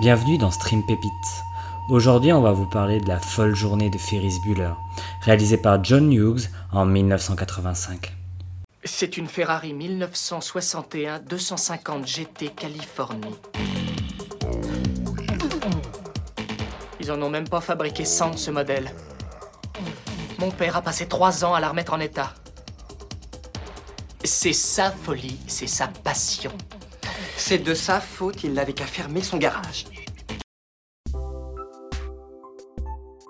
Bienvenue dans Stream Pépite. Aujourd'hui, on va vous parler de la folle journée de Ferris Bueller, réalisée par John Hughes en 1985. C'est une Ferrari 1961 250 GT Californie. Ils en ont même pas fabriqué 100 de ce modèle. Mon père a passé trois ans à la remettre en état. C'est sa folie, c'est sa passion. C'est de sa faute, il n'avait qu'à fermer son garage.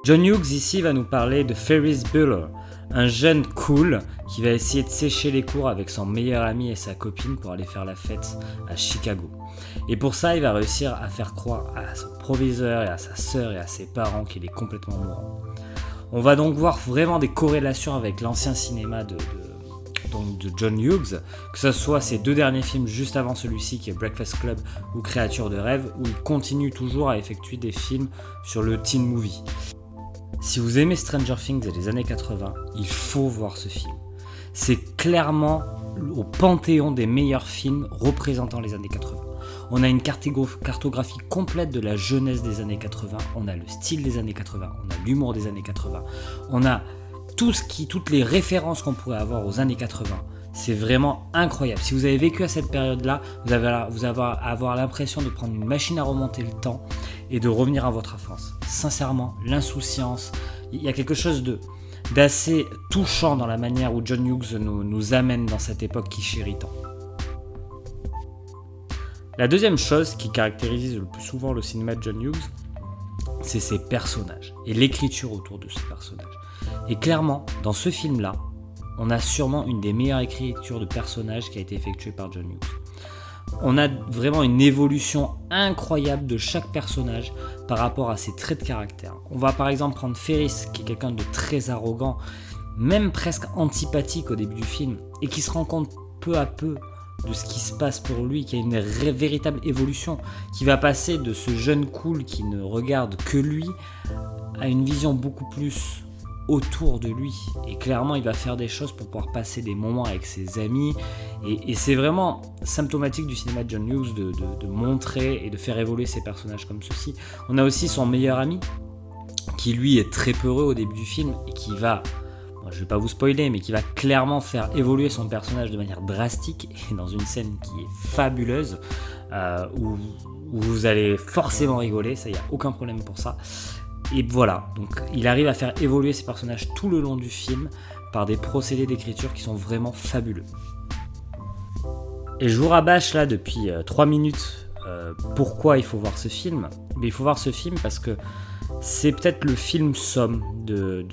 John Hughes ici va nous parler de Ferris Bueller, un jeune cool qui va essayer de sécher les cours avec son meilleur ami et sa copine pour aller faire la fête à Chicago. Et pour ça, il va réussir à faire croire à son proviseur et à sa sœur et à ses parents qu'il est complètement mourant. On va donc voir vraiment des corrélations avec l'ancien cinéma de, de, John Hughes, que ce soit ses deux derniers films juste avant celui-ci qui est Breakfast Club ou Créature de rêve, où il continue toujours à effectuer des films sur le teen movie. Si vous aimez Stranger Things et les années 80, il faut voir ce film. C'est clairement au panthéon des meilleurs films représentant les années 80. On a une cartographie complète de la jeunesse des années 80, on a le style des années 80, on a l'humour des années 80, on a toutes les références qu'on pourrait avoir aux années 80. C'est vraiment incroyable. Si vous avez vécu à cette période-là, vous allez avoir l'impression de prendre une machine à remonter le temps et de revenir à votre enfance. Sincèrement, l'insouciance, il y a quelque chose d'assez touchant dans la manière où John Hughes nous, nous amène dans cette époque qui chérit tant. La deuxième chose qui caractérise le plus souvent le cinéma de John Hughes, c'est ses personnages et l'écriture autour de ces personnages. Et clairement, dans ce film-là, on a sûrement une des meilleures écritures de personnages qui a été effectuée par John Hughes. On a vraiment une évolution incroyable de chaque personnage par rapport à ses traits de caractère. On va par exemple prendre Ferris, qui est quelqu'un de très arrogant, même presque antipathique au début du film, et qui se rend compte peu à peu de ce qui se passe pour lui, qui a une véritable évolution, qui va passer de ce jeune cool qui ne regarde que lui à une vision beaucoup plus autour de lui. Et clairement, il va faire des choses pour pouvoir passer des moments avec ses amis. Et, c'est vraiment symptomatique du cinéma de John Hughes de, de, montrer et de faire évoluer ses personnages comme ceci. On a aussi son meilleur ami, qui lui est très peureux au début du film et qui va je vais pas vous spoiler, mais qui va clairement faire évoluer son personnage de manière drastique et dans une scène qui est fabuleuse, euh, où, vous allez forcément rigoler, ça y a aucun problème pour ça. Et voilà, donc il arrive à faire évoluer ses personnages tout le long du film par des procédés d'écriture qui sont vraiment fabuleux. Et je vous rabâche là depuis 3 euh, minutes euh, pourquoi il faut voir ce film. Mais il faut voir ce film parce que c'est peut-être le film somme de,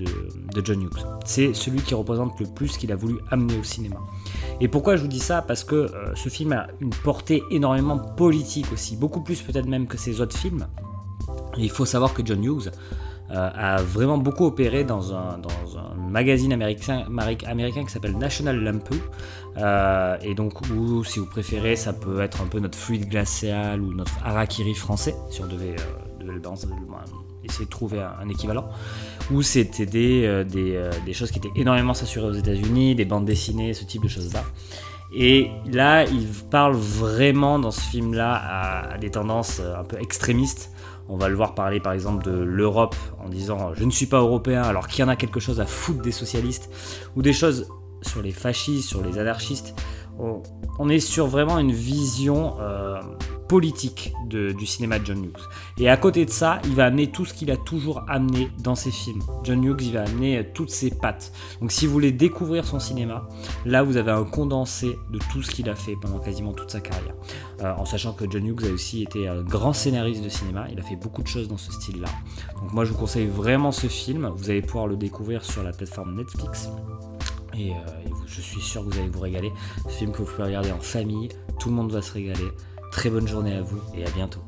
John Hughes. C'est celui qui représente le plus qu'il a voulu amener au cinéma. Et pourquoi je vous dis ça? Parce que euh, ce film a une portée énormément politique aussi, beaucoup plus peut-être même que ses autres films. il faut savoir que John Hughes euh, a vraiment beaucoup opéré dans un, magazine américain, américain qui s'appelle National Lampoon. Euh, et donc, ou si vous préférez, ça peut être un peu notre fluide glacial ou notre harakiri français, si on devait, devait le essayer de trouver un, équivalent, où c'était des, euh, euh, des, choses qui étaient énormément censurées aux États-Unis, des bandes dessinées, ce type de choses-là. Et là, il parle vraiment dans ce film-là à, des tendances euh, un peu extrémistes. On va le voir parler par exemple de l'Europe en disant je ne suis pas européen alors qu'il y en a quelque chose à foutre des socialistes, ou des choses sur les fascistes, sur les anarchistes. On, est sur vraiment une vision politique du cinéma de John Hughes. Et à côté de ça, il va amener tout ce qu'il a toujours amené dans ses films. John Hughes, il va amener euh, toutes ses pattes. Donc si vous voulez découvrir son cinéma, là vous avez un condensé de tout ce qu'il a fait pendant quasiment toute sa carrière. Euh, en sachant que John Hughes a aussi été un grand scénariste de cinéma, il a fait beaucoup de choses dans ce style-là. Donc moi je vous conseille vraiment ce film, vous allez pouvoir le découvrir sur la plateforme Netflix. Et, euh, je suis sûr que vous allez vous régaler. Ce film que vous pouvez regarder en famille, tout le monde va se régaler. Très bonne journée à vous et à bientôt.